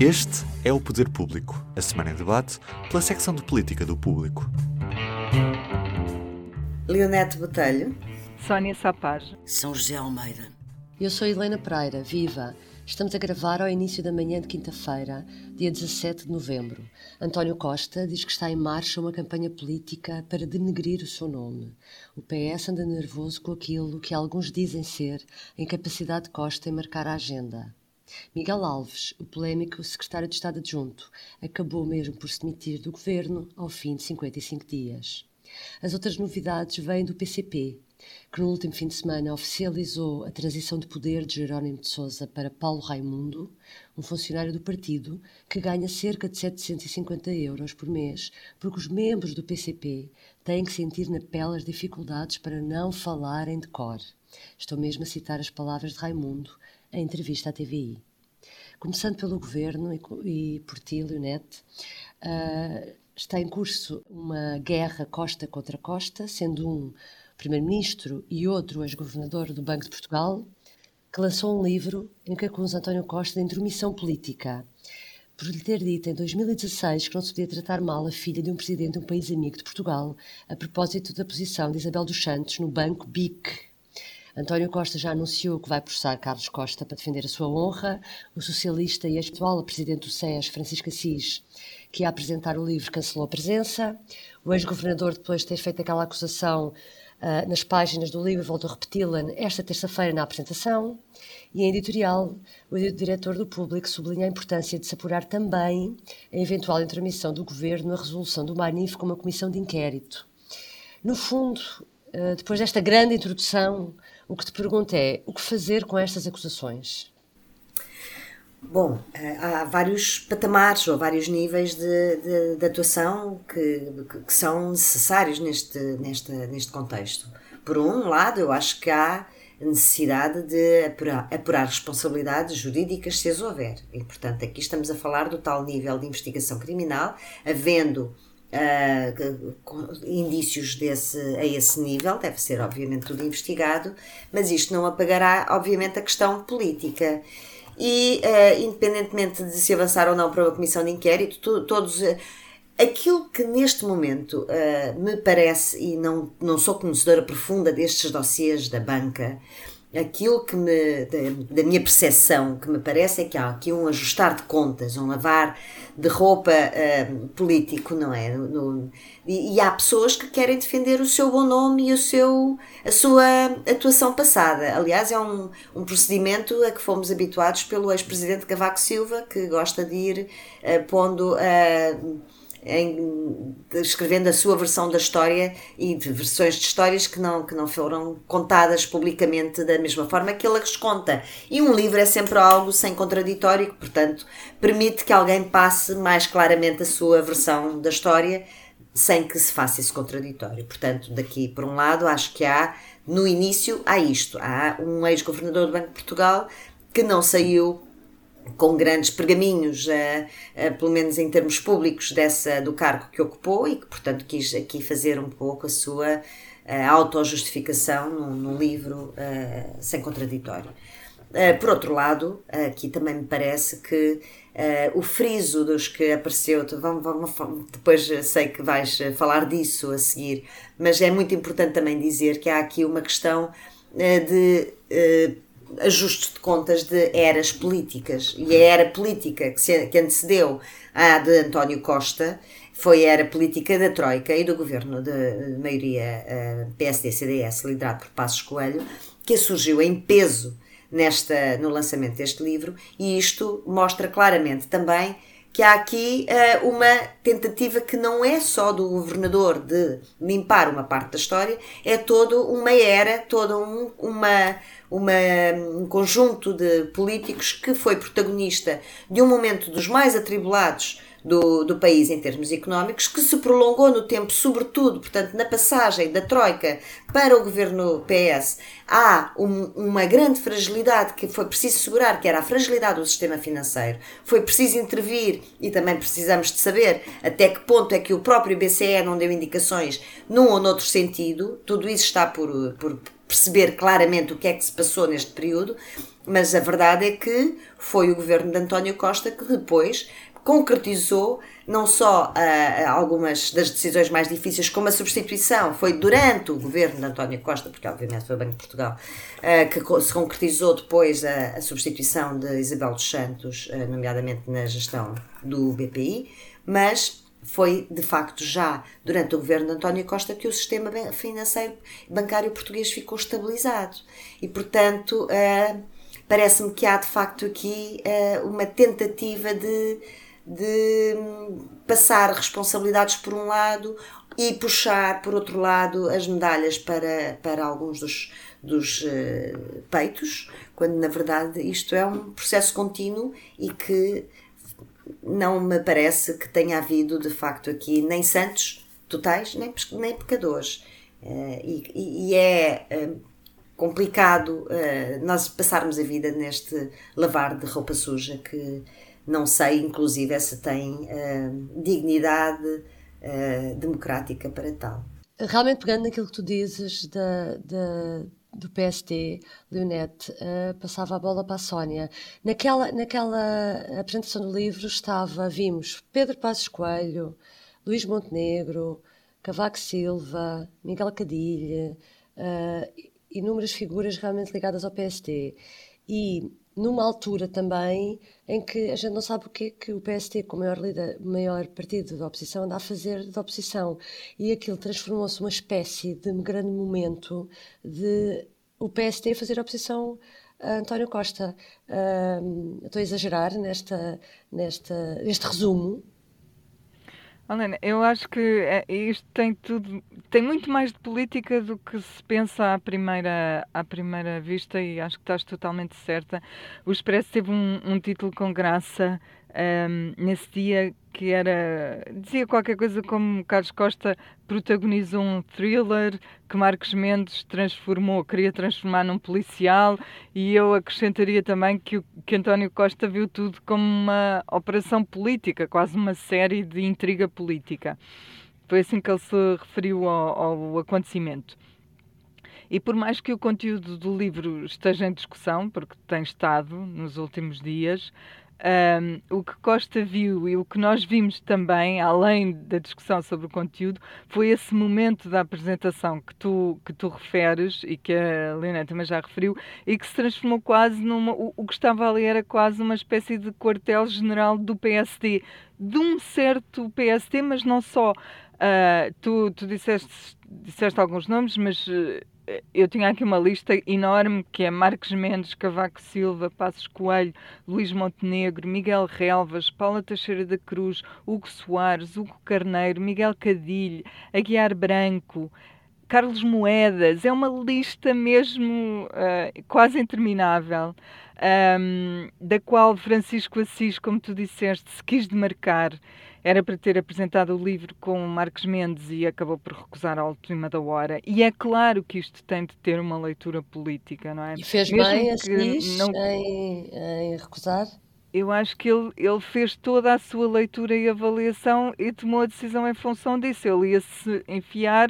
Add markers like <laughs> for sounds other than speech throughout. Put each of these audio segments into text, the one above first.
Este é o Poder Público, a semana em debate pela secção de política do Público. Leonete Botelho. Sónia Sapage. São José Almeida. Eu sou Helena Pereira, viva! Estamos a gravar ao início da manhã de quinta-feira, dia 17 de novembro. António Costa diz que está em marcha uma campanha política para denegrir o seu nome. O PS anda nervoso com aquilo que alguns dizem ser a incapacidade de Costa em marcar a agenda. Miguel Alves, o polémico secretário de Estado adjunto, acabou mesmo por se demitir do governo ao fim de 55 dias. As outras novidades vêm do PCP, que no último fim de semana oficializou a transição de poder de Jerónimo de Sousa para Paulo Raimundo, um funcionário do partido que ganha cerca de 750 euros por mês, porque os membros do PCP têm que sentir na pele as dificuldades para não falarem de cor. Estou mesmo a citar as palavras de Raimundo em entrevista à TVI. Começando pelo governo e, e por ti, Leonete, uh, está em curso uma guerra costa contra costa, sendo um primeiro-ministro e outro ex-governador do Banco de Portugal, que lançou um livro em que acusa António Costa de intromissão política, por lhe ter dito em 2016 que não se podia tratar mal a filha de um presidente de um país amigo de Portugal, a propósito da posição de Isabel dos Santos no Banco BIC, António Costa já anunciou que vai processar Carlos Costa para defender a sua honra. O socialista e ex-atual presidente do SES, Francisco Assis, que ia apresentar o livro, cancelou a presença. O ex-governador, depois de ter feito aquela acusação uh, nas páginas do livro, voltou a repeti-la esta terça-feira na apresentação. E em editorial, o diretor do Público sublinha a importância de se apurar também a eventual intromissão do governo na resolução do Manif com uma comissão de inquérito. No fundo, uh, depois desta grande introdução, o que te pergunto é: o que fazer com estas acusações? Bom, eh, há vários patamares ou vários níveis de, de, de atuação que, que, são necessários neste, neste, neste contexto. Por um lado, eu acho que há necessidade de apurar, apurar responsabilidades jurídicas se as houver. E, portanto, aqui estamos a falar do tal nível de investigação criminal, havendo uh, indícios desse, a esse nível, deve ser obviamente tudo investigado, mas isto não apagará obviamente a questão política. E uh, independentemente de se avançar ou não para uma comissão de inquérito, todos. Uh, aquilo que neste momento me parece, e não, não sou conhecedora profunda destes dossiês da banca, aquilo que me, da, da, minha percepção, que me parece é que há aqui um ajustar de contas, um lavar de roupa uh, político, não é? No, e, e, há pessoas que querem defender o seu bom nome e o seu, a sua atuação passada. Aliás, é um, um procedimento a que fomos habituados pelo ex-presidente Cavaco Silva, que gosta de ir uh, pondo. Uh, em, escrevendo a sua versão da história e de versões de histórias que não, que não foram contadas publicamente da mesma forma que ele as conta. E um livro é sempre algo sem contraditório, que, portanto, permite que alguém passe mais claramente a sua versão da história sem que se faça esse contraditório. Portanto, daqui por um lado, acho que há, no início, há isto. Há um ex-governador do Banco de Portugal que não saiu com grandes pergaminhos, uh, uh, pelo menos em termos públicos, dessa, do cargo que ocupou e que, portanto, quis aqui fazer um pouco a sua uh, autojustificação num, livro sem contraditório. por outro lado, aqui também me parece que o friso dos que apareceu, vamos, vamos, depois sei que vais falar disso a seguir, mas é muito importante também dizer que há aqui uma questão de ajustes de contas de eras políticas. E a era política que, se, que antecedeu à de António Costa foi a era política da Troika e do governo de, de maioria eh, PSD-CDS, liderado por Passos Coelho, que surgiu em peso nesta, no lançamento deste livro, e isto mostra claramente também que há aqui uh, uma tentativa que não é só do governador de limpar uma parte da história, é toda uma era, toda um, uma uma, um conjunto de políticos que foi protagonista de um momento dos mais atribulados do, do país em termos económicos, que se prolongou no tempo, sobretudo, portanto, na passagem da Troika para o governo PS, há um, uma grande fragilidade que foi preciso segurar, que era a fragilidade do sistema financeiro. Foi preciso intervir e também precisamos de saber até que ponto é que o próprio BCE não deu indicações num ou noutro sentido. Tudo isso está por, por perceber claramente o que é que se passou neste período. mas a verdade é que foi o governo de António Costa que depois concretizou não só uh, algumas das decisões mais difíceis, como a substituição, foi durante o governo de António Costa, porque obviamente foi o Banco de Portugal, uh, que se concretizou depois a, a, substituição de Isabel dos Santos, uh, nomeadamente na gestão do BPI, mas foi de facto já durante o governo de António Costa que o sistema financeiro bancário português ficou estabilizado. E, portanto, parece-me que há de facto aqui uma tentativa de de passar responsabilidades por um lado e puxar, por outro lado, as medalhas para, para alguns dos, dos uh, peitos, quando na verdade isto é um processo contínuo e que não me parece que tenha havido de facto aqui nem santos totais, nem, nem pecadores. Uh, e, e, é uh, complicado nós passarmos a vida neste lavar de roupa suja que não sei, inclusive, se tem uh, dignidade uh, democrática para tal. Realmente, pegando naquilo que tu dizes da, da, do PST, Leonete, uh, passava a bola para a Sónia. Naquela, naquela apresentação do livro estava, vimos Pedro Passos Coelho, Luís Montenegro, Cavaco Silva, Miguel Cadilha, inúmeras figuras realmente ligadas ao PST. E numa altura também em que a gente não sabe o que é que o PST, como maior, líder, maior partido da oposição, anda a fazer da oposição. E aquilo transformou-se numa espécie de grande momento de o PST fazer oposição a António Costa. Uh, estou a exagerar nesta, nesta, neste resumo, Helena, eu acho que é, isto tem tudo, tem muito mais de política do que se pensa à primeira, à primeira vista e acho que estás totalmente certa. O Expresso teve um, um título com graça um, nesse dia que era. dizia qualquer coisa como Carlos Costa protagonizou um thriller que Marcos Mendes transformou, queria transformar num policial, e eu acrescentaria também que, que António Costa viu tudo como uma operação política, quase uma série de intriga política. Foi assim que ele se referiu ao, ao acontecimento. E por mais que o conteúdo do livro esteja em discussão, porque tem estado nos últimos dias, um, o que Costa viu e o que nós vimos também, além da discussão sobre o conteúdo, foi esse momento da apresentação que tu, que tu referes e que a Leoneta também já referiu e que se transformou quase numa. O, o que estava ali era quase uma espécie de quartel-general do PSD, de um certo PSD, mas não só. Uh, tu, tu disseste, disseste alguns nomes, mas. Uh, eu tinha aqui uma lista enorme que é Marcos Mendes, Cavaco Silva, Passos Coelho, Luís Montenegro, Miguel Relvas, Paula Teixeira da Cruz, Hugo Soares, Hugo Carneiro, Miguel Cadilho, Aguiar Branco, Carlos Moedas. É uma lista mesmo uh, quase interminável. Um, da qual Francisco Assis, como tu disseste, se quis demarcar era para ter apresentado o livro com Marcos Mendes e acabou por recusar a última da hora. E é claro que isto tem de ter uma leitura política, não é? E fez Mesmo bem, assim, não... em, em recusar? Eu acho que ele, ele fez toda a sua leitura e avaliação e tomou a decisão em função disso. Ele ia se enfiar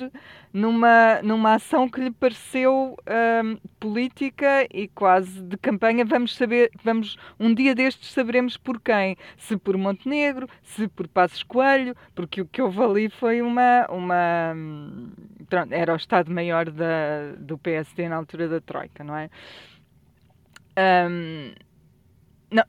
numa, numa ação que lhe pareceu hum, política e quase de campanha. Vamos saber, vamos um dia destes saberemos por quem. Se por Montenegro, se por Passos Coelho, porque o que houve ali foi uma. uma hum, era o Estado-Maior do PSD na altura da Troika, não é? Um, não,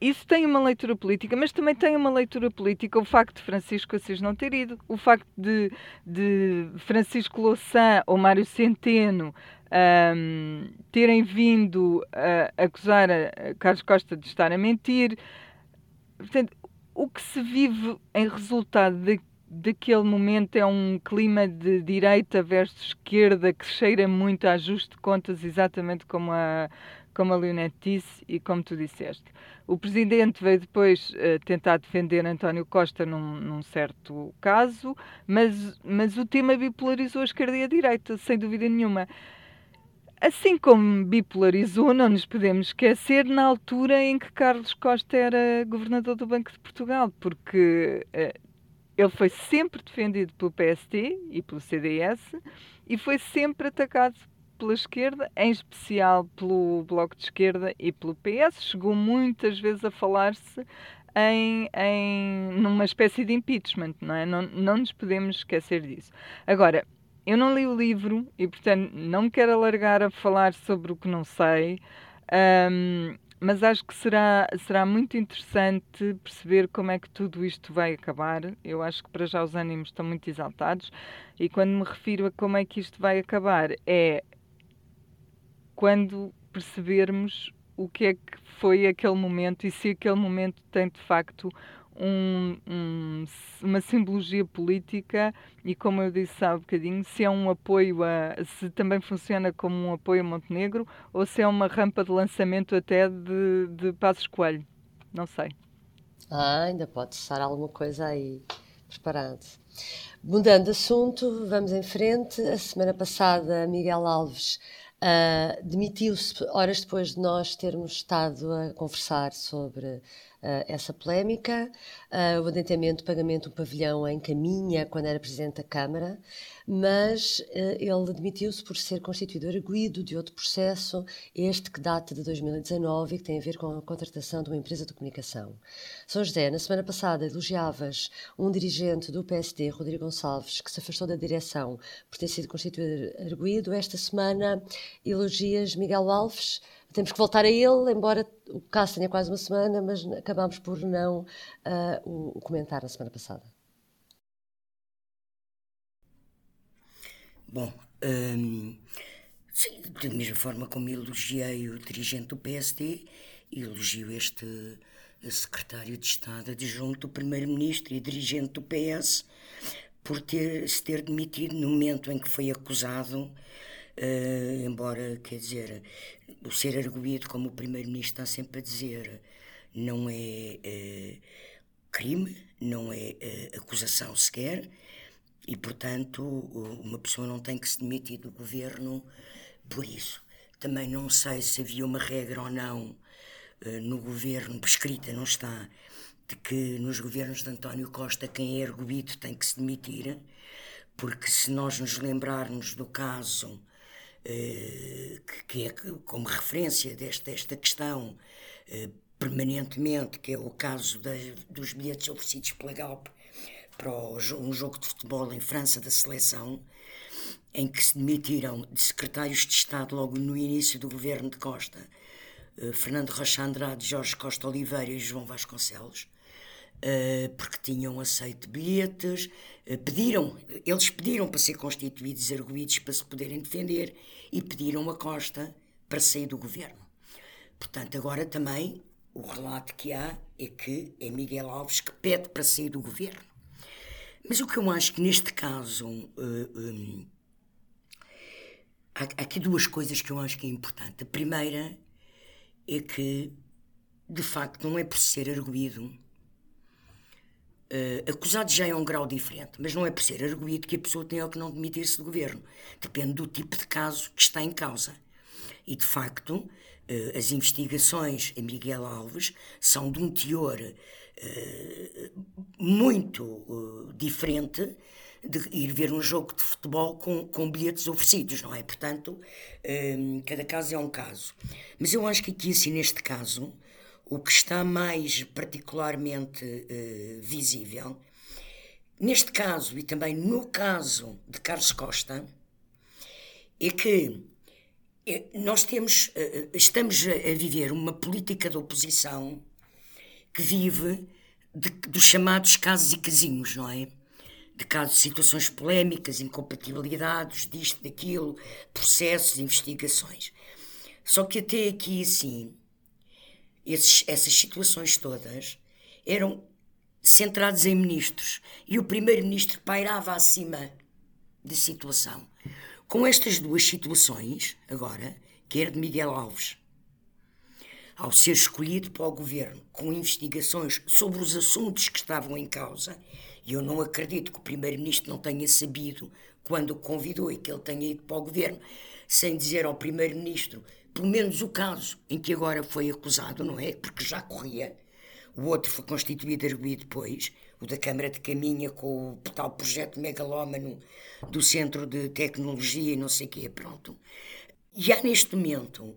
isso tem uma leitura política, mas também tem uma leitura política o facto de Francisco Assis não ter ido, o facto de, de Francisco Louçã ou Mário Centeno um, terem vindo a acusar a Carlos Costa de estar a mentir. Portanto, o que se vive em resultado de, daquele momento é um clima de direita versus esquerda que cheira muito a ajuste de contas, exatamente como a, como a Leonete disse e como tu disseste. O presidente veio depois uh, tentar defender António Costa num, num, certo caso, mas, mas o tema bipolarizou a esquerda e a direita, sem dúvida nenhuma. Assim como bipolarizou, não nos podemos esquecer, na altura em que Carlos Costa era governador do Banco de Portugal, porque uh, ele foi sempre defendido pelo PST e pelo CDS e foi sempre atacado pela esquerda, em especial pelo Bloco de Esquerda e pelo PS. Chegou muitas vezes a falar-se em, em numa espécie de impeachment, não é? Não, não nos podemos esquecer disso. Agora, eu não li o livro e, portanto, não me quero alargar a falar sobre o que não sei. Um, mas acho que será, será muito interessante perceber como é que tudo isto vai acabar. Eu acho que para já os ânimos estão muito exaltados, e quando me refiro a como é que isto vai acabar, é quando percebermos o que é que foi aquele momento e se aquele momento tem de facto um, um, uma simbologia política e, como eu disse há um bocadinho, se é um apoio a. se também funciona como um apoio a Montenegro ou se é uma rampa de lançamento até de, de Passos Coelho. Não sei. Ah, ainda pode estar alguma coisa aí preparado. Mudando de assunto, vamos em frente. A semana passada, Miguel Alves uh, demitiu-se horas depois de nós termos estado a conversar sobre essa polémica. Uh, o adentamento do pagamento do pavilhão em caminha quando era Presidente da Câmara, mas uh, ele admitiu-se por ser constituído arguído de outro processo, este que data de 2019 e que tem a ver com a contratação de uma empresa de comunicação. São José, na semana passada elogiavas um dirigente do PSD, Rodrigo Gonçalves, que se afastou da direção por ter sido constituído arguído. Esta semana elogias Miguel Alves, temos que voltar a ele, embora o caso tenha quase uma semana, mas acabámos por não uh, o, comentar na semana passada. Bom, hum, sim, da mesma forma como elogiei o dirigente do PSD, elogio este secretário de Estado adjunto do Primeiro-Ministro e dirigente do PS por ter, se ter demitido no momento em que foi acusado, uh, embora, quer dizer, o ser arguído, como o Primeiro-Ministro está sempre a dizer, não é uh, crime, não é uh, acusação sequer, e, portanto, uma pessoa não tem que se demitir do governo por isso. Também não sei se havia uma regra ou não no governo, prescrita, não está, de que nos governos de António Costa quem é arguído tem que se demitir, porque se nós nos lembrarmos do caso eh, que, é como referência desta, questão eh, permanentemente, que é o caso dos bilhetes oferecidos pela Galp para um jogo de futebol em França da seleção, em que se demitiram de secretários de Estado logo no início do governo de Costa, eh, Fernando Rocha Andrade, Jorge Costa Oliveira e João Vasconcelos, porque tinham aceito bilhetes, pediram, eles pediram para ser constituídos arguídos para se poderem defender e pediram a Costa para sair do governo. Portanto, agora também o relato que há é que é Miguel Alves que pede para sair do governo. Mas o que eu acho que neste caso. Uh, eh, um, há, há aqui duas coisas que eu acho que é importante. A primeira é que, de facto, não é por ser arguído Uh, acusado já é um grau diferente, mas não é por ser arguído que a pessoa tem ou que não demitir-se do governo. Depende do tipo de caso que está em causa. E, de facto, uh, as investigações em Miguel Alves são de um teor uh, muito diferente de ir ver um jogo de futebol com, com bilhetes oferecidos, não é? Portanto, cada caso é um caso. Mas eu acho que aqui, assim, neste caso, o que está mais particularmente uh, visível, neste caso e também no caso de Carlos Costa, é que eh, nós temos, uh, estamos a viver uma política de oposição que vive de, dos chamados casos e casinhos, não é? De casos, situações polémicas, incompatibilidades, disto, daquilo, processos, investigações. Só que até aqui, assim, esses, essas situações todas eram centradas em ministros e o primeiro-ministro pairava acima da situação. Com estas duas situações, agora, quer de Miguel Alves, ao ser escolhido para o governo com investigações sobre os assuntos que estavam em causa, e eu não acredito que o primeiro-ministro não tenha sabido quando o convidou e que ele tenha ido para o governo, sem dizer ao primeiro-ministro pelo menos o caso em que agora foi acusado, não é? Porque já corria. O outro foi constituído arguído depois, o da Câmara de Caminha, com o tal projeto megalómano do Centro de Tecnologia e não sei o quê, pronto. e há neste momento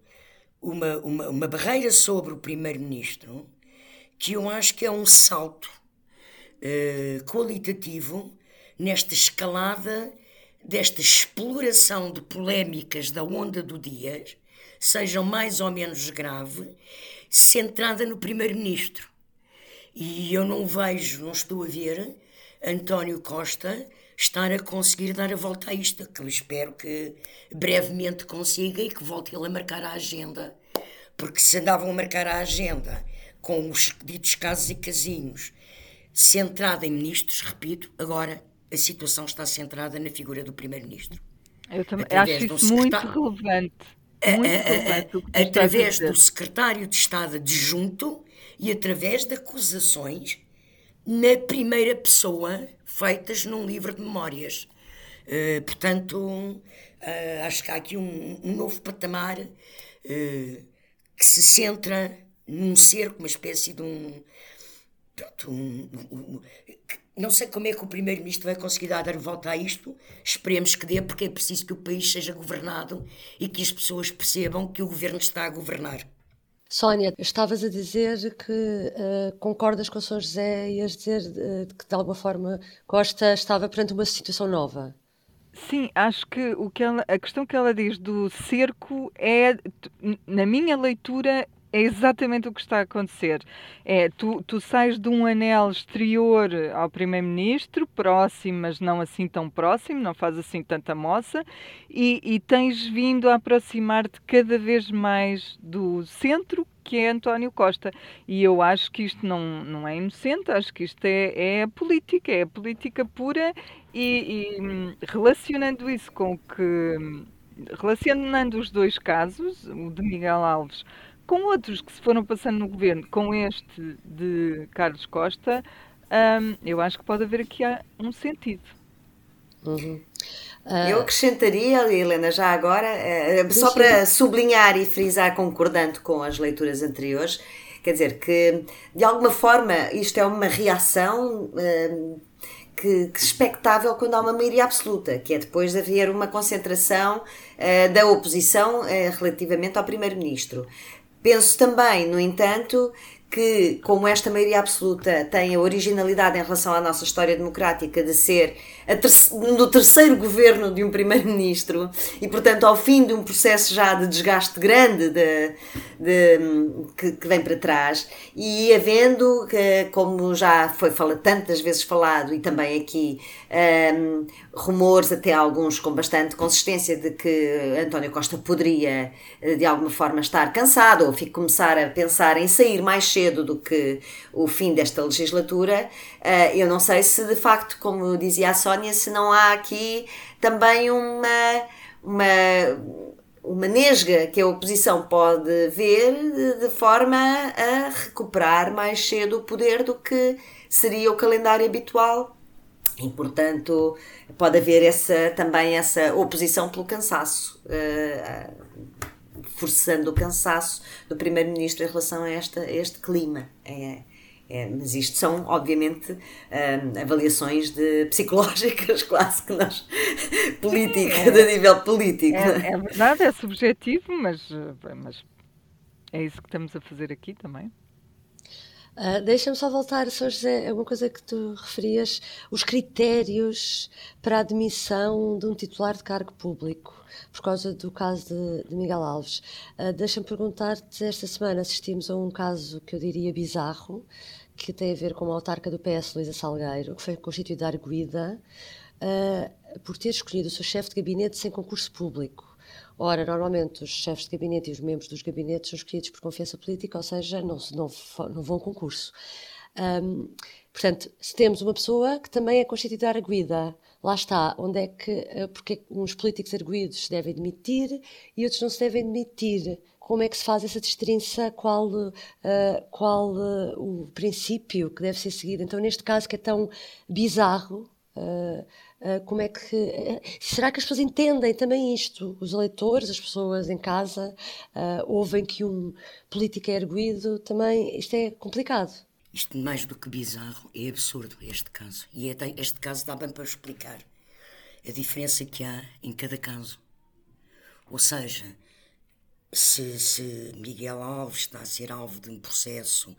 uma, uma, uma barreira sobre o Primeiro-Ministro que eu acho que é um salto uh, qualitativo nesta escalada desta exploração de polémicas da onda do dia, sejam mais ou menos grave, centrada no Primeiro-Ministro. E eu não vejo, não estou a ver António Costa estar a conseguir dar a volta a isto, que eu espero que brevemente consiga e que volte ele a marcar a agenda. Porque se andavam a marcar a agenda com os ditos casos e casinhos, centrada em ministros, repito, agora a situação está centrada na figura do Primeiro-Ministro. Eu também acho isso muito relevante. Muito relevante através do secretário de Estado adjunto e através de acusações na primeira pessoa feitas num livro de memórias. Uh, portanto, uh, acho que há aqui um, um novo patamar uh, que se centra num ser, uma espécie de um. Pronto, um, um, não sei como é que o Primeiro-Ministro vai conseguir dar a volta a isto. Esperemos que dê, porque é preciso que o país seja governado e que as pessoas percebam que o governo está a governar. Sónia, estavas a dizer que uh, concordas com o São José e a dizer uh, que de alguma forma Costa estava perante uma situação nova. Sim, acho que, o que ela, a questão que ela diz do cerco é, na minha leitura, é exatamente o que está a acontecer. É, tu, tu sais de um anel exterior ao Primeiro-Ministro, próximo, mas não assim tão próximo, não faz assim tanta moça, e, e tens vindo a aproximar-te cada vez mais do centro, que é António Costa. E eu acho que isto não, não é inocente, acho que isto é, é política, é política pura, e, e relacionando isso com que. Relacionando os dois casos, o de Miguel Alves com outros que se foram passando no governo, com este de Carlos Costa, um, eu acho que pode haver aqui um sentido. Uhum. Uh... Eu acrescentaria, Helena, já agora, uh, só para sublinhar e frisar, concordando com as leituras anteriores, quer dizer que, de alguma forma, isto é uma reação. Uh, que, que expectável quando há uma maioria absoluta, que é depois de haver uma concentração uh, da oposição uh, relativamente ao Primeiro-Ministro. Penso também, no entanto, que, como esta maioria absoluta tem a originalidade em relação à nossa história democrática de ser ter no terceiro governo de um primeiro-ministro e, portanto, ao fim de um processo já de desgaste grande de, de, que, que, vem para trás e havendo, como já foi fala, tantas vezes falado e também aqui, um, rumores, até alguns com bastante consistência, de que António Costa poderia de alguma forma estar cansado ou começar a pensar em sair mais cedo do que o fim desta legislatura. Uh, eu não sei se de facto, como dizia a Sónia, se não há aqui também uma, uma, uma nesga que a oposição pode ver de forma a recuperar mais cedo o poder do que seria o calendário habitual e, portanto, pode haver essa, também essa oposição pelo cansaço, uh, forçando o cansaço do Primeiro-Ministro em relação a, esta, a este clima. É, é, mas isto são, obviamente, um, avaliações de psicológicas, <laughs> quase que nós, políticas, é, a nível político. É, é, verdade, é subjetivo, mas, mas é isso que estamos a fazer aqui também. Uh, Deixa-me só voltar, Sr. José, alguma coisa que tu referias, os critérios para a admissão de um titular de cargo público, por causa do caso de, de Miguel Alves. Uh, Deixa-me perguntar-te, esta semana assistimos a um caso que eu diria bizarro, que tem a ver com uma autarca do PS, Luísa Salgueiro, que foi constituída arguída uh, por ter escolhido o seu chefe de gabinete sem concurso público. Ora, normalmente os chefes de gabinete e os membros dos gabinetes são escolhidos por confiança política, ou seja, não, não, não vão a concurso. Um, portanto, se temos uma pessoa que também é constituída arguída, lá está, onde é que, eh, porque uns políticos arguídos se devem demitir e outros não se devem demitir. Como é que se faz essa distinção? Qual, uh, qual uh, o princípio que deve ser seguido? Então, neste caso que é tão bizarro, uh, como é que. Será que as pessoas entendem também isto? Os eleitores, as pessoas em casa, ouvem que um político é erguido, também. Isto é complicado. Isto, mais do que bizarro, é absurdo este caso. E é este caso dá bem para explicar a diferença que há em cada caso. Ou seja, se, se Miguel Alves está a ser alvo de um processo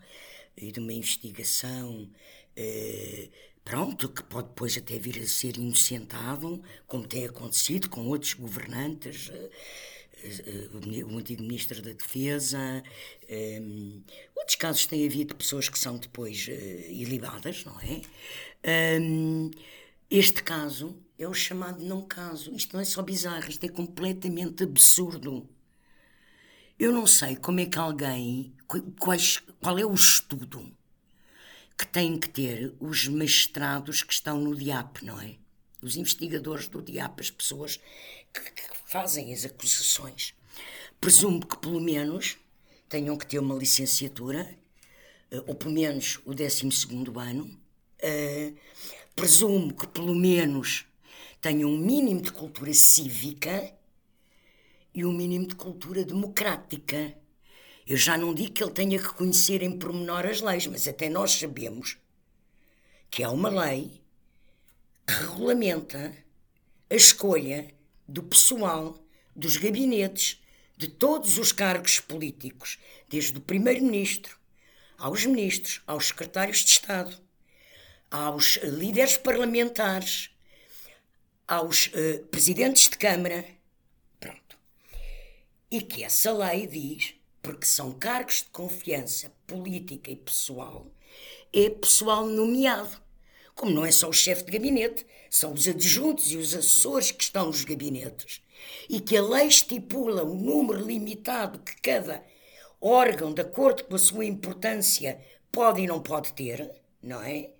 e de uma investigação, eh, pronto, que pode depois até vir a ser inocentado, como tem acontecido com outros governantes, eh, o antigo Ministro da Defesa. Um, outros casos têm havido pessoas que são depois uh, ilibadas, não é? Um, este caso é o chamado não caso. Isto não é só bizarro, isto é completamente absurdo. Eu não sei como é que alguém. Quais, qual é o estudo que têm que ter os mestrados que estão no DIAP, não é? Os investigadores do DIAP, as pessoas que, que fazem as acusações. Presumo que pelo menos tenham que ter uma licenciatura, eh, ou pelo menos o 12 ano. Uh, presumo que pelo menos tenham um mínimo de cultura cívica e um mínimo de cultura democrática. Eu já não digo que ele tenha que conhecer em pormenor as leis, mas até nós sabemos que há uma lei que regulamenta a escolha do pessoal, dos gabinetes, de todos os cargos políticos, desde o Primeiro-Ministro aos ministros, aos secretários de Estado, aos líderes parlamentares, aos uh, presidentes de Câmara. Pronto. E que essa lei diz, porque são cargos de confiança política e pessoal, é pessoal nomeado. Como não é só o chefe de gabinete, são os adjuntos e os assessores que estão nos gabinetes e que a lei estipula um número limitado que cada órgão, de acordo com a sua importância, pode e não pode ter, não é?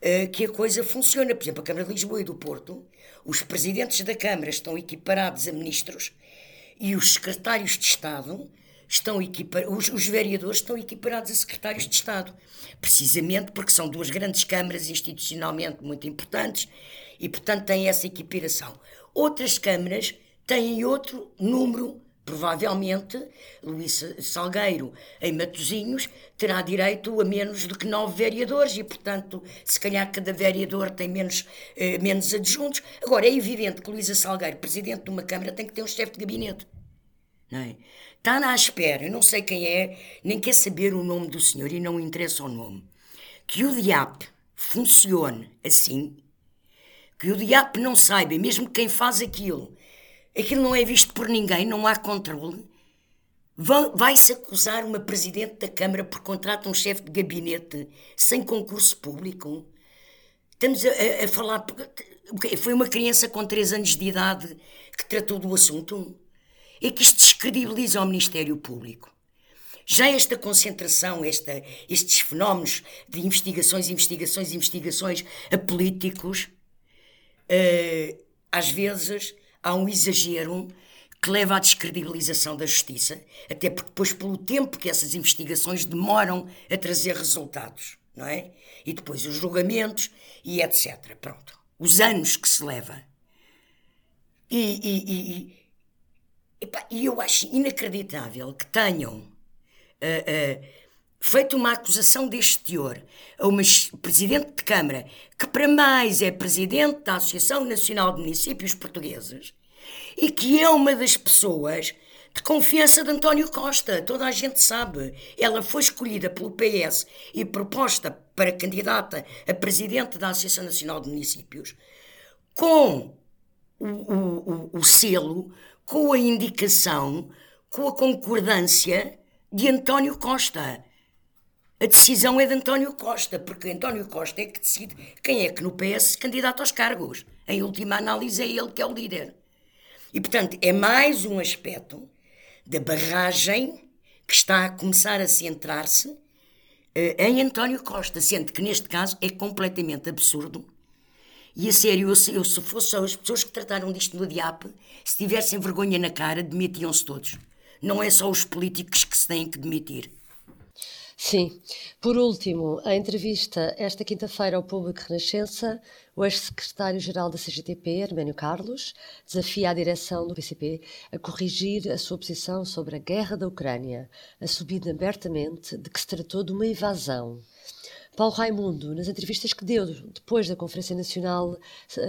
Eh, que a coisa funciona. Por exemplo, a Câmara de Lisboa e do Porto, os presidentes da Câmara estão equiparados a ministros e os secretários de Estado estão equiparados, os, os vereadores estão equiparados a secretários de Estado, precisamente porque são duas grandes câmaras institucionalmente muito importantes e, portanto, têm essa equiparação. Outras câmaras têm outro número, provavelmente, Luís Salgueiro, em Matosinhos, terá direito a menos do que nove vereadores e, portanto, se calhar cada vereador tem menos, eh, menos adjuntos. Agora, é evidente que Luísa Salgueiro, presidente de uma Câmara, tem que ter um chefe de gabinete. Não é? Está na espera, eu não sei quem é, nem quer saber o nome do senhor e não interessa o nome. Que o DIAP funcione assim que o diabo não saiba, mesmo quem faz aquilo, aquilo não é visto por ninguém, não há controle, vai-se acusar uma presidente da Câmara por contrato um chefe de gabinete sem concurso público? Estamos a, a falar. Foi uma criança com 3 anos de idade que tratou do assunto? É que isto descredibiliza o Ministério Público. Já esta concentração, esta, estes fenómenos de investigações, investigações, investigações a políticos, uh, às vezes há um exagero que leva à descredibilização da justiça, até porque depois pelo tempo que essas investigações demoram a trazer resultados, não é? E depois os julgamentos e etc. Pronto. Os anos que se leva. E, e, e, e eu acho inacreditável que tenham uh, uh, feito uma acusação deste teor a uma presidente de Câmara, que para mais é presidente da Associação Nacional de Municípios Portugueses e que é uma das pessoas de confiança de António Costa, toda a gente sabe. Ela foi escolhida pelo PS e proposta para candidata a presidente da Associação Nacional de Municípios com o, o, o, o selo, com a indicação, com a concordância de António Costa. A decisão é de António Costa, porque António Costa é que decide quem é que no PS se candidata aos cargos. Em última análise, é ele que é o líder. E, portanto, é mais um aspecto da barragem que está a começar a centrar-se uh, em António Costa, sendo que neste caso é completamente absurdo. E a sério, eu, eu se fosse as pessoas que trataram disto no DIAP, se tivessem vergonha na cara, demitiam-se todos. Não é só os políticos que se têm que demitir. Sim. Por último, a entrevista esta quinta-feira ao Público Renascença, o ex-secretário-geral da CGTP, Arménio Carlos, desafia a direção do PCP a corrigir a sua posição sobre a guerra da Ucrânia, assumindo abertamente de que se tratou de uma invasão. Paulo Raimundo, nas entrevistas que deu depois da Conferência Nacional,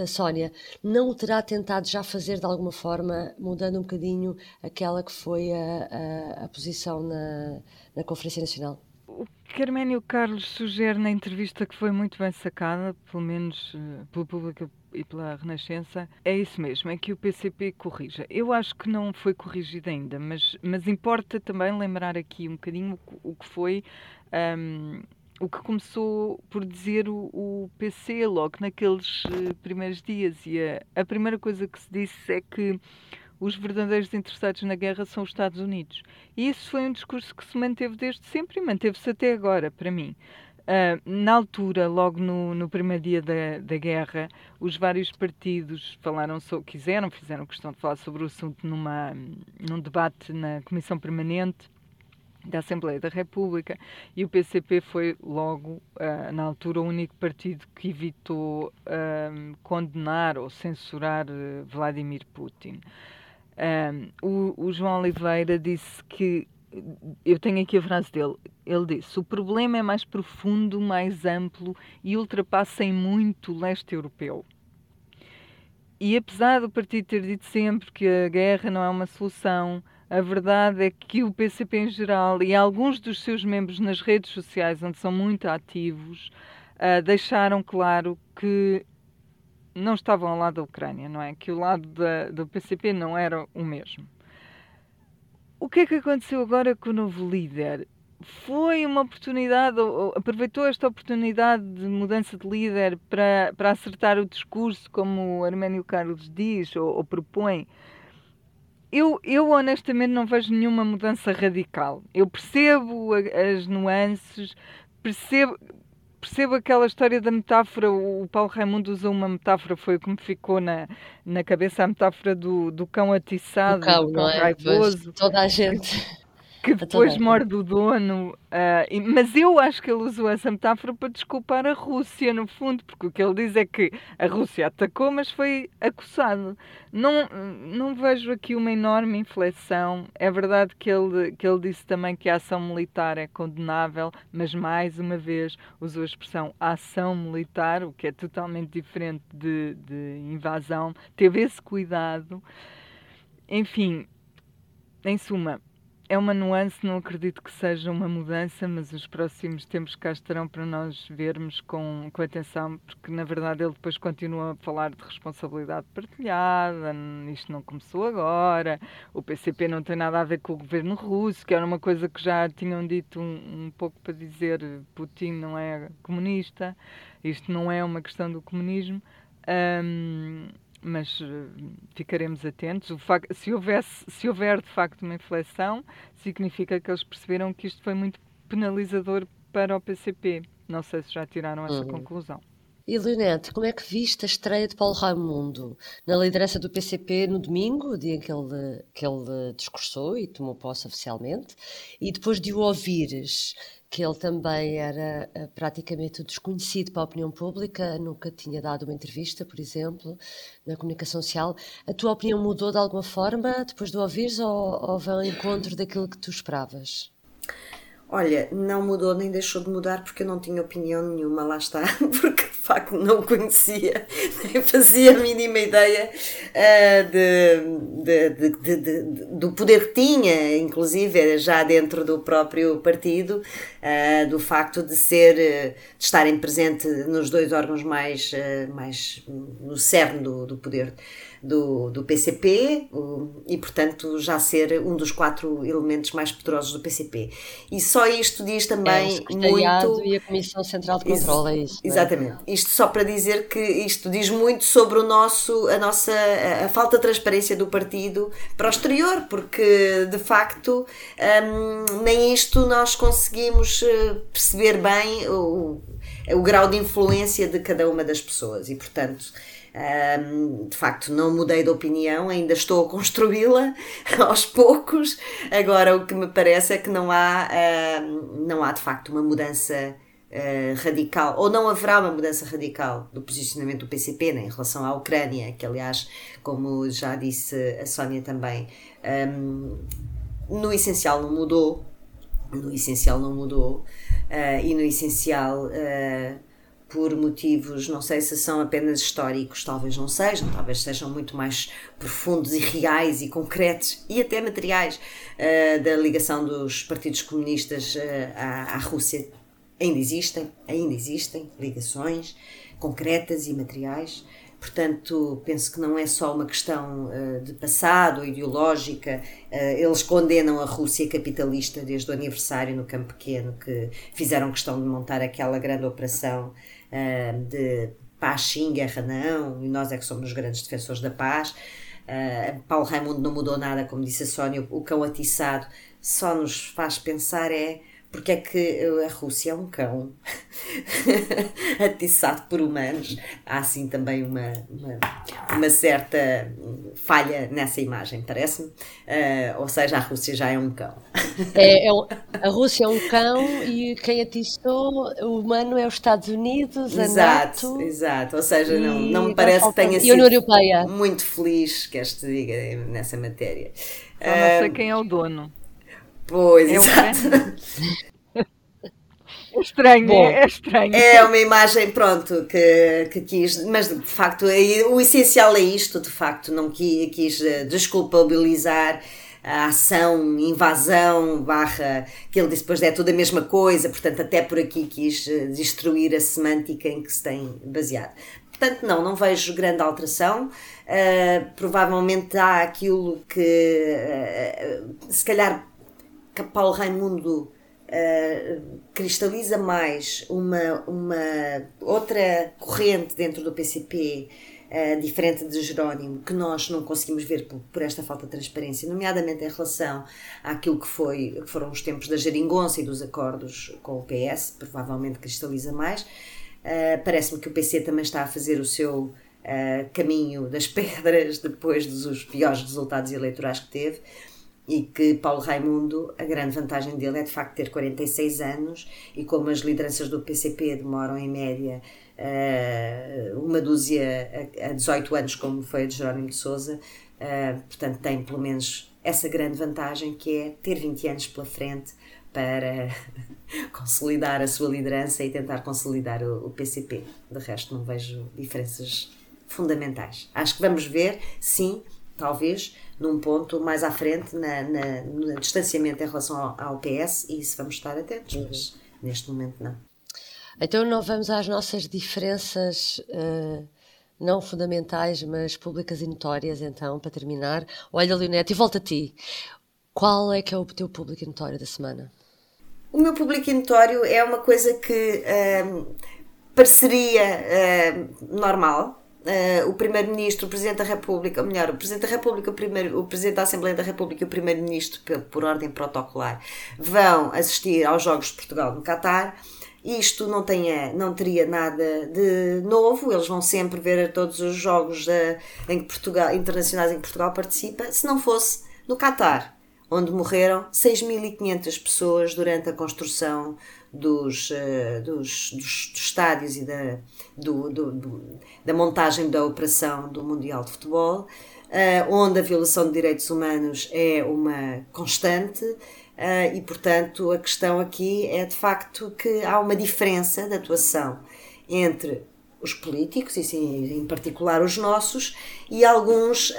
Sónia, não o terá tentado já fazer de alguma forma, mudando um bocadinho aquela que foi a, a, a posição na, na Conferência Nacional? O que Arménio Carlos sugere na entrevista que foi muito bem sacada, pelo menos uh, pelo público e pela Renascença, é isso mesmo, é que o PCP corrija. Eu acho que não foi corrigido ainda, mas, mas importa também lembrar aqui um bocadinho o, o que foi um, o que começou por dizer o, o PC logo naqueles uh, primeiros dias. E a, a primeira coisa que se disse é que os verdadeiros interessados na guerra são os Estados Unidos. E isso foi um discurso que se manteve desde sempre e manteve-se até agora, para mim. Uh, na altura, logo no, no primeiro dia da, da, guerra, os vários partidos falaram sobre, quiseram, fizeram questão de falar sobre o assunto numa, num debate na Comissão Permanente da Assembleia da República e o PCP foi logo, uh, na altura, o único partido que evitou uh, condenar ou censurar Vladimir Putin. O, o, João Oliveira disse que. Eu tenho aqui a frase dele. Ele disse: O problema é mais profundo, mais amplo e ultrapassa em muito o leste europeu. E apesar do partido ter dito sempre que a guerra não é uma solução, a verdade é que o PCP em geral e alguns dos seus membros nas redes sociais, onde são muito ativos, uh, deixaram claro que não estavam ao lado da Ucrânia, não é? Que o lado da, do PCP não era o mesmo. O que é que aconteceu agora com o novo líder? Foi uma oportunidade, aproveitou esta oportunidade de mudança de líder para, para acertar o discurso, como o Arménio Carlos diz ou, ou propõe. Eu, eu honestamente não vejo nenhuma mudança radical. Eu percebo as nuances, percebo, percebo aquela história da metáfora, o Paulo Raimundo usou uma metáfora, foi como ficou na, na cabeça a metáfora do, do cão atiçado, do cão, do cão é? raivoso. Toda a gente que depois morde o dono. Uh, mas eu acho que ele usou essa metáfora para desculpar a Rússia, no fundo, porque o que ele diz é que a Rússia atacou, mas foi acusado. Não, não vejo aqui uma enorme inflexão. É verdade que ele, que ele disse também que a ação militar é condenável, mas mais uma vez usou a expressão ação militar, o que é totalmente diferente de, de invasão. Teve esse cuidado. Enfim, em suma, é uma nuance, não acredito que seja uma mudança, mas os próximos tempos cá estarão para nós vermos com, com atenção, porque na verdade ele depois continua a falar de responsabilidade partilhada, isto não começou agora, o PCP não tem nada a ver com o governo russo, que era uma coisa que já tinham dito um, um pouco para dizer Putin não é comunista, isto não é uma questão do comunismo. Um, mas uh, ficaremos atentos. Facto, se, houvesse, se houver de facto uma inflexão, significa que eles perceberam que isto foi muito penalizador para o PCP. Não sei se já tiraram essa uhum. conclusão. E Leonete, como é que viste a estreia de Paulo Raimundo na liderança do PCP no domingo, dia em que ele, que ele discursou e tomou posse oficialmente, e depois de o ouvires, que ele também era uh, praticamente desconhecido para a opinião pública, nunca tinha dado uma entrevista, por exemplo, na comunicação social. A tua opinião mudou de alguma forma depois de o ouvires ou, ou ao encontro daquilo que tu esperavas? Olha, não mudou nem deixou de mudar porque eu não tinha opinião nenhuma, lá está, <laughs> porque facto não conhecia, <laughs> nem fazia a mínima ideia uh, de, de, de, do poder que tinha, inclusive já dentro do próprio partido, uh, do facto de ser, uh, de estarem presente nos dois órgãos mais, mais no cerne do, do poder do, do PCP e, portanto, já ser um dos quatro elementos mais poderosos do PCP. E só isto diz também é, muito. E a Comissão Central de Controlo, é isso. É? Exatamente. É? Isto só para dizer que isto diz muito sobre o nosso, a nossa a falta de transparência do partido para o exterior, porque de facto hum, nem isto nós conseguimos eh, perceber bem o, o grau de influência de cada uma das pessoas e, portanto. Um, de facto, não mudei de opinião, ainda estou a construí-la <laughs> aos poucos. Agora, o que me parece é que não há, um, não há de facto uma mudança uh, radical, ou não haverá uma mudança radical do posicionamento do PCP né, em relação à Ucrânia, que, aliás, como já disse a Sónia também, um, no essencial não mudou. No essencial não mudou. e no essencial por motivos, não sei se são apenas históricos, talvez não sejam, talvez sejam muito mais profundos e reais e concretos e até materiais uh, da ligação dos partidos comunistas uh, à, à, Rússia. Ainda existem, ainda existem ligações concretas e materiais. Portanto, penso que não é só uma questão uh, de passado, ideológica. eles condenam a Rússia capitalista desde o aniversário no Campo Pequeno, que fizeram questão de montar aquela grande operação uh, de paz sim, guerra não, e nós é que somos os grandes defensores da paz. Uh, Paulo Raimundo não mudou nada, como disse a Sónia, o cão atiçado só nos faz pensar é porque é que a Rússia é um cão <laughs> atiçado por humanos. Há assim também uma, uma, uma certa falha nessa imagem, parece-me. Uh, ou seja, a Rússia já é um cão. É, é, a Rússia é um cão e quem atiçou o humano é os Estados Unidos, a exato, NATO. Exato, ou seja, não, não me parece que tenha sido Europeia. muito feliz, que este diga, nessa matéria. Só não sei uh, quem é o dono. Pois, é exato. <laughs> É estranho, Bom, é estranho. É uma imagem, pronto, que, que quis, mas de facto, o essencial é isto, de facto, não quis, quis eh, desculpabilizar a ação, invasão, barra, que ele disse depois é tudo a mesma coisa, portanto, até por aqui quis eh, destruir a semântica em que se tem baseado. Portanto, não, não vejo grande alteração. Uh, provavelmente há aquilo que, uh, se calhar, que Paulo Raimundo uh, cristaliza mais uma, uma outra corrente dentro do PCP. Uh, diferente de Jerónimo, que nós não conseguimos ver por, por, esta falta de transparência, nomeadamente em relação àquilo que, foi, que foram os tempos da geringonça e dos acordos com o PS, provavelmente cristaliza mais. Uh, Parece-me que o PC também está a fazer o seu uh, caminho das <laughs> pedras depois dos piores resultados eleitorais que teve e que Paulo Raimundo, a grande vantagem dele é de facto ter 46 anos e como as lideranças do PCP demoram em média uh, uma dúzia a, 18 anos, como foi a de Jerónimo de Souza, uh, portanto tem pelo menos essa grande vantagem que é ter 20 anos pela frente para <laughs> consolidar a sua liderança e tentar consolidar o PCP. De resto, não vejo diferenças fundamentais. Acho que vamos ver, sim, talvez num ponto mais à frente na, na no distanciamento em relação ao, ao, PS e isso vamos estar atentos, uhum. mas neste momento não. Então não vamos às nossas diferenças uh, não fundamentais, mas públicas e notórias, então, para terminar. Olha, Leonete, e volta a ti. Qual é que é o teu público e notório da semana? O meu público e notório é uma coisa que uh, pareceria uh, normal, Uh, o Primeiro-Ministro, o Presidente da República, ou melhor, o Presidente da República, o, primeiro, o Presidente da Assembleia da República e o Primeiro-Ministro, por, por, ordem protocolar, vão assistir aos Jogos de Portugal no Catar. Isto não, tem, não teria nada de novo, eles vão sempre ver todos os jogos de, em Portugal, internacionais em que Portugal participa, se não fosse no Catar, onde morreram 6.500 pessoas durante a construção dos, uh, dos, dos, dos, estádios e da, do, do, do, da montagem da operação do Mundial de Futebol, uh, onde a violação de direitos humanos é uma constante. Uh, e, portanto, a questão aqui é de facto que há uma diferença de atuação entre os políticos, e sim, em particular os nossos, e alguns uh,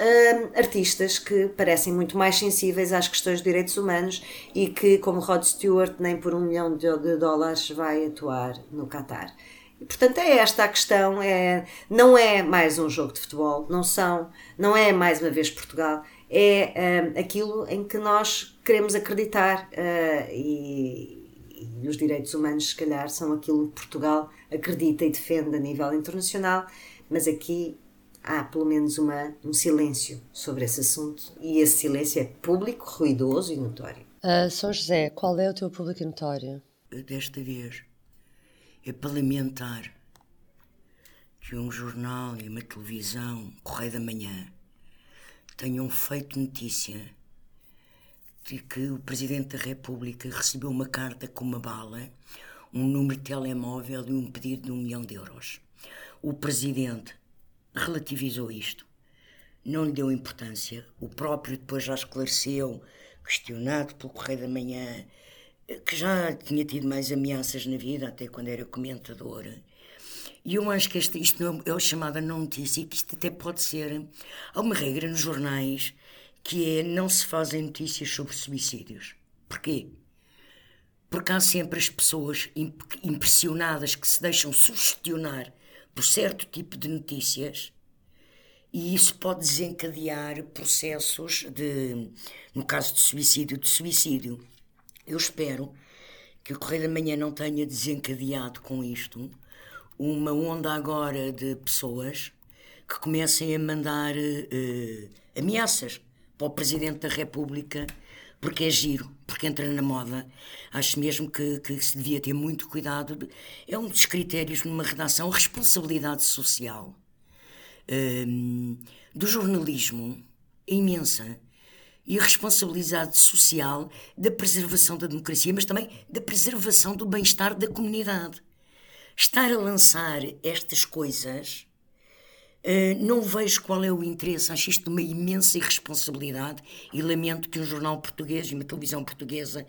artistas que parecem muito mais sensíveis às questões de direitos humanos e que, como Rod Stewart, nem por um milhão de, de dólares vai atuar no Qatar. E, portanto, é esta a questão. É, não é mais um jogo de futebol, não são, não é mais uma vez Portugal, é uh, aquilo em que nós queremos acreditar uh, e, e os direitos humanos, se calhar, são aquilo que Portugal acredita e defende a nível internacional, mas aqui há pelo menos uma, um silêncio sobre esse assunto e esse silêncio é público, ruidoso e notório. Uh, São José, qual é o teu público notório? Desta vez é parlamentar que um jornal e uma televisão, Correio da Manhã, tenham feito notícia de que o Presidente da República recebeu uma carta com uma bala um número de telemóvel e um pedido de um milhão de euros. O presidente relativizou isto, não lhe deu importância. O próprio depois já esclareceu, questionado pelo Correio da Manhã, que já tinha tido mais ameaças na vida, até quando era comentadora. E eu acho que este, isto não é, é chamada não notícia, que isto até pode ser. Há uma regra nos jornais que é não se fazem notícias sobre suicídios. Porquê? Porque há sempre as pessoas impressionadas que se deixam sugestionar por certo tipo de notícias e isso pode desencadear processos de, no caso de suicídio, de suicídio. Eu espero que o Correio da Manhã não tenha desencadeado com isto uma onda agora de pessoas que comecem a mandar uh, ameaças para o Presidente da República, porque é giro, porque entra na moda. Acho mesmo que, que se devia ter muito cuidado. É um dos critérios numa redação, responsabilidade social uh, do jornalismo é imensa. E a responsabilidade social da preservação da democracia, mas também da preservação do bem-estar da comunidade estar a lançar estas coisas, uh, não vejo qual é o interesse. Acho isto uma imensa irresponsabilidade e lamento que um jornal português e uma televisão portuguesa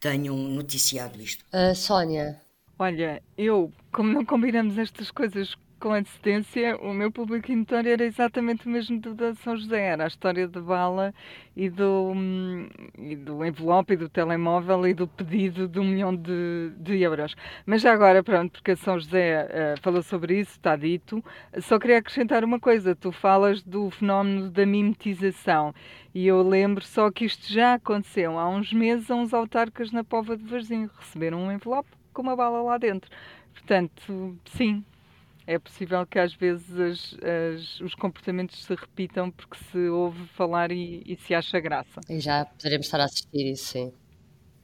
tenham noticiado isto. Uh, Sónia. Olha, eu, como não combinamos estas coisas com antecedência, o meu público notório era exatamente o mesmo do da São José. Era a história de bala e do, hum, e do envelope e do telemóvel e do pedido de um milhão de, de euros. Mas já agora, pronto, porque a São José uh, falou sobre isso, está dito, só queria acrescentar uma coisa. Tu falas do fenómeno da mimetização e eu lembro só que isto já aconteceu há uns meses a uns autarcas na Pova de Varzim. Receberam um envelope com uma bala lá dentro. Portanto, sim, é possível que às vezes as, as, os comportamentos se repitam porque se ouve falar e, e, se acha graça. E já poderemos estar a assistir isso, sim.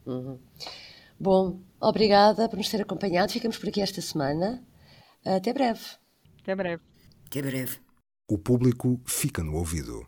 Uhum. Bom, obrigada por nos ter acompanhado. Ficamos por aqui esta semana. Até breve. Até breve. Até breve. O público fica no ouvido.